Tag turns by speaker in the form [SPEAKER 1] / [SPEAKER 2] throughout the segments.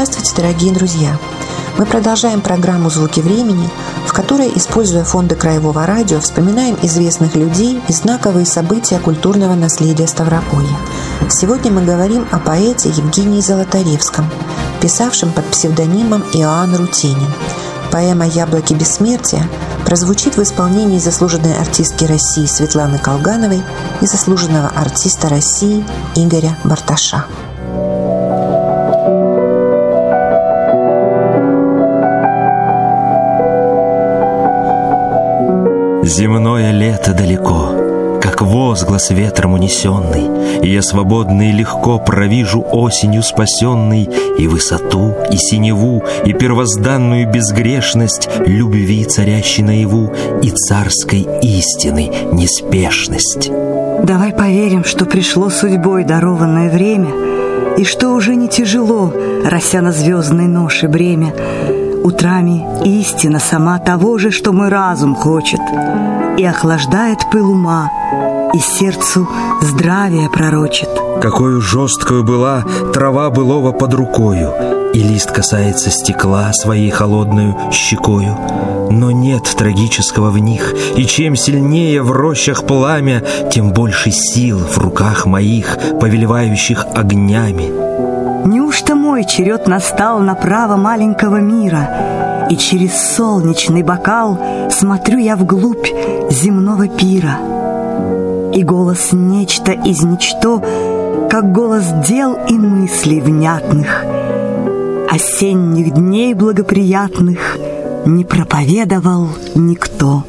[SPEAKER 1] Здравствуйте, дорогие друзья! Мы продолжаем программу «Звуки времени», в которой, используя фонды Краевого радио, вспоминаем известных людей и знаковые события культурного наследия Ставрополья. Сегодня мы говорим о поэте Евгении Золотаревском, писавшем под псевдонимом Иоанн Рутенин. Поэма «Яблоки бессмертия» прозвучит в исполнении заслуженной артистки России Светланы Колгановой и заслуженного артиста России Игоря Барташа.
[SPEAKER 2] Земное лето далеко, как возглас ветром унесенный, И я свободно и легко провижу осенью спасенный И высоту, и синеву, и первозданную безгрешность Любви, царящей наяву, и царской истины неспешность.
[SPEAKER 3] Давай поверим, что пришло судьбой дарованное время, И что уже не тяжело, рося на звездной ноше бремя, Утрами истина сама того же, что мой разум хочет, И охлаждает пыл ума, и сердцу здравие пророчит.
[SPEAKER 2] Какую жесткую была трава былого под рукою, И лист касается стекла своей холодную щекою. Но нет трагического в них, и чем сильнее в рощах пламя, Тем больше сил в руках моих, повелевающих огнями.
[SPEAKER 3] Мой черед настал на право маленького мира, И через солнечный бокал смотрю я вглубь земного пира. И голос нечто из ничто, как голос дел и мыслей внятных, Осенних дней благоприятных не проповедовал никто.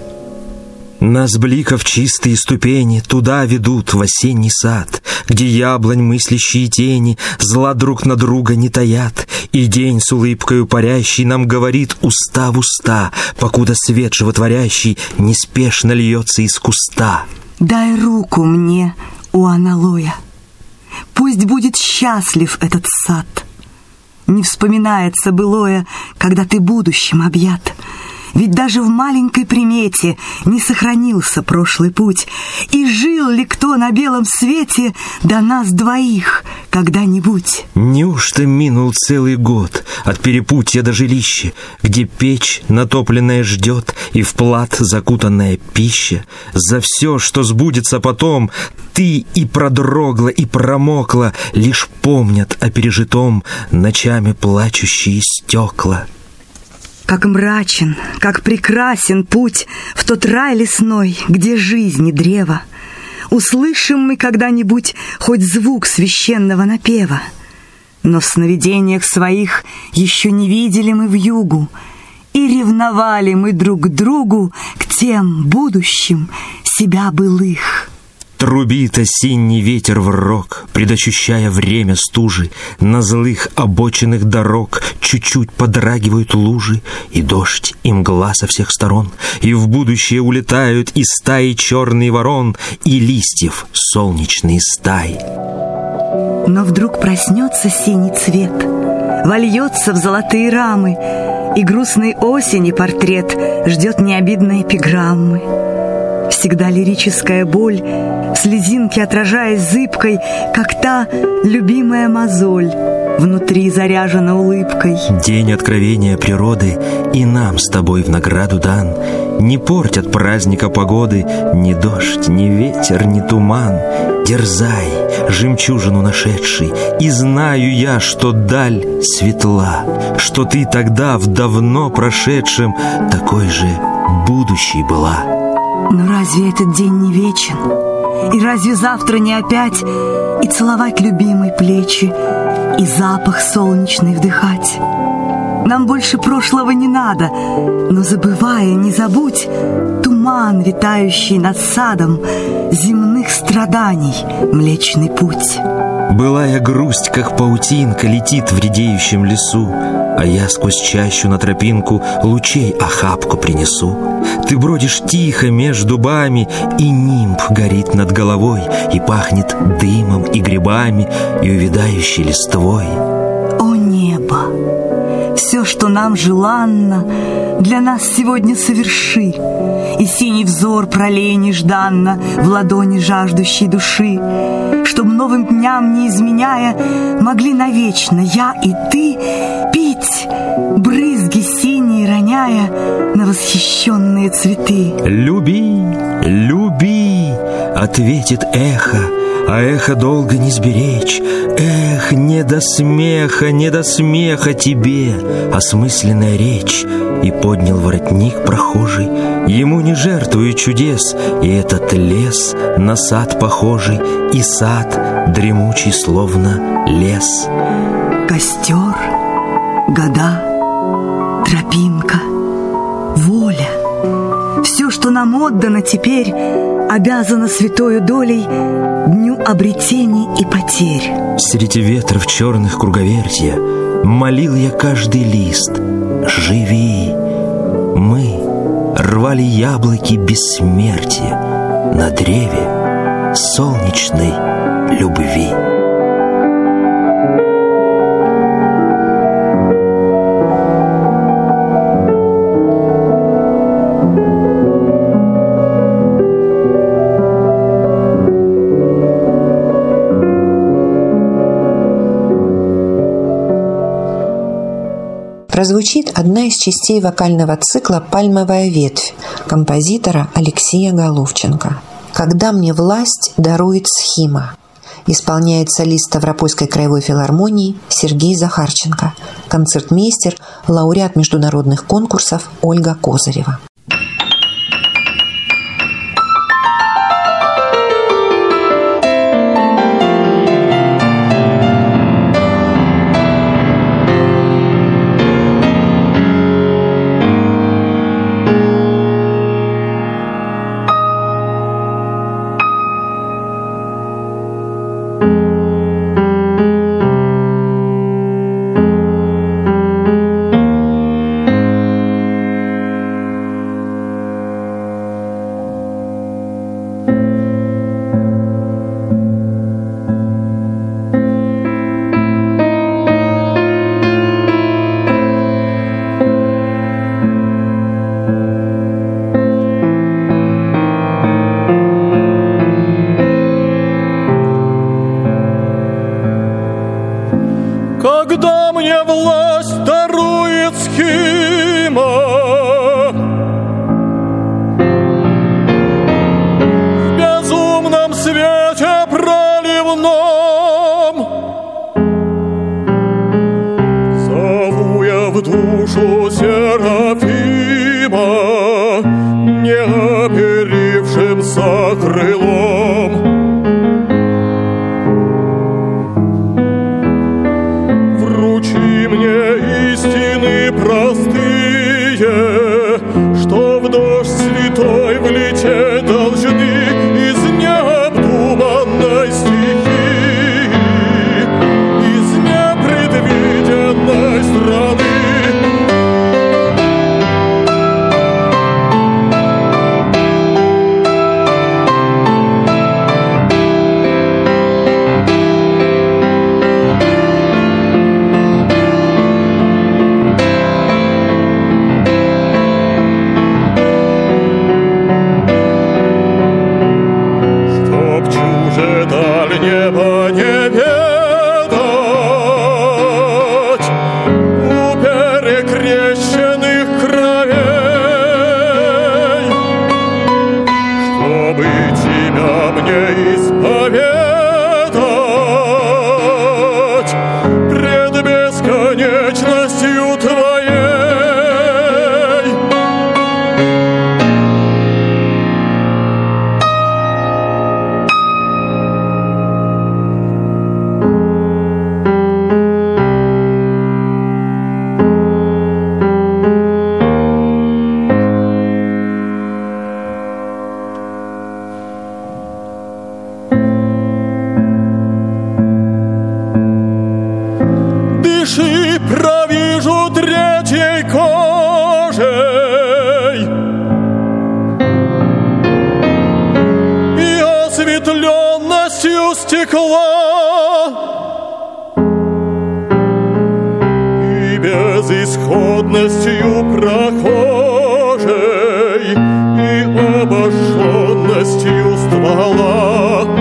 [SPEAKER 2] Нас бликов чистые ступени Туда ведут в осенний сад, Где яблонь мыслящие тени Зла друг на друга не таят, И день с улыбкою парящий Нам говорит уста в уста, Покуда свет животворящий Неспешно льется из куста.
[SPEAKER 3] Дай руку мне, у аналоя, Пусть будет счастлив этот сад. Не вспоминается былое, Когда ты будущим объят — ведь даже в маленькой примете не сохранился прошлый путь. И жил ли кто на белом свете до нас двоих когда-нибудь?
[SPEAKER 2] Неужто минул целый год от перепутья до жилища, где печь натопленная ждет и в плат закутанная пища? За все, что сбудется потом, ты и продрогла, и промокла, лишь помнят о пережитом ночами плачущие стекла.
[SPEAKER 3] Как мрачен, как прекрасен путь В тот рай лесной, где жизни древо. Услышим мы когда-нибудь Хоть звук священного напева. Но в сновидениях своих Еще не видели мы в югу, И ревновали мы друг к другу К тем будущим себя былых.
[SPEAKER 2] Трубит осенний ветер в рог, Предощущая время стужи, На злых обочинах дорог Чуть-чуть подрагивают лужи, И дождь, и мгла со всех сторон, И в будущее улетают И стаи черный ворон, И листьев солнечные стаи.
[SPEAKER 3] Но вдруг проснется синий цвет, Вольется в золотые рамы, И грустной осени портрет Ждет необидной эпиграммы. Всегда лирическая боль слезинки отражаясь зыбкой, как та любимая мозоль, внутри заряжена улыбкой.
[SPEAKER 2] День откровения природы и нам с тобой в награду дан. Не портят праздника погоды ни дождь, ни ветер, ни туман. Дерзай, жемчужину нашедший, и знаю я, что даль светла, что ты тогда в давно прошедшем такой же будущей была.
[SPEAKER 3] Но разве этот день не вечен? И разве завтра не опять И целовать любимой плечи И запах солнечный вдыхать? Нам больше прошлого не надо, Но забывая, не забудь Туман, витающий над садом Земных страданий Млечный путь.
[SPEAKER 2] Былая грусть, как паутинка, летит в редеющем лесу, А я сквозь чащу на тропинку лучей охапку принесу. Ты бродишь тихо между дубами, И нимб горит над головой, И пахнет дымом и грибами, И увядающей листвой.
[SPEAKER 3] О небо! Все, что нам желанно, для нас сегодня соверши, И синий взор пролей нежданно В ладони жаждущей души, Чтоб новым дням не изменяя, Могли навечно я и ты Пить брызги синие роняя На восхищенные цветы.
[SPEAKER 2] Люби, люби, ответит эхо, а эхо долго не сберечь. Эх, не до смеха, не до смеха тебе, осмысленная речь. И поднял воротник прохожий, ему не жертвую чудес, И этот лес на сад похожий, и сад дремучий, словно лес.
[SPEAKER 3] Костер, года, тропинка, воля. Все, что нам отдано теперь, обязано святою долей дню обретений и потерь.
[SPEAKER 2] Среди ветров черных круговертья Молил я каждый лист Живи! Мы рвали яблоки бессмертия На древе солнечной любви.
[SPEAKER 4] Прозвучит одна из частей вокального цикла «Пальмовая ветвь» композитора Алексея Головченко. «Когда мне власть дарует схима» исполняет солист Ставропольской краевой филармонии Сергей Захарченко, концертмейстер, лауреат международных конкурсов Ольга Козырева. свете проливном. Зову я в душу Серафима, не оперившимся крылом. Вручи мне истины простые, просветленностью стекла и безысходностью прохожей и обожженностью ствола.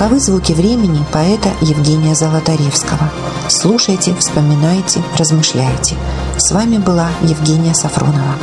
[SPEAKER 1] Таковы звуки времени поэта Евгения Золотаревского. Слушайте, вспоминайте, размышляйте. С вами была Евгения Сафронова.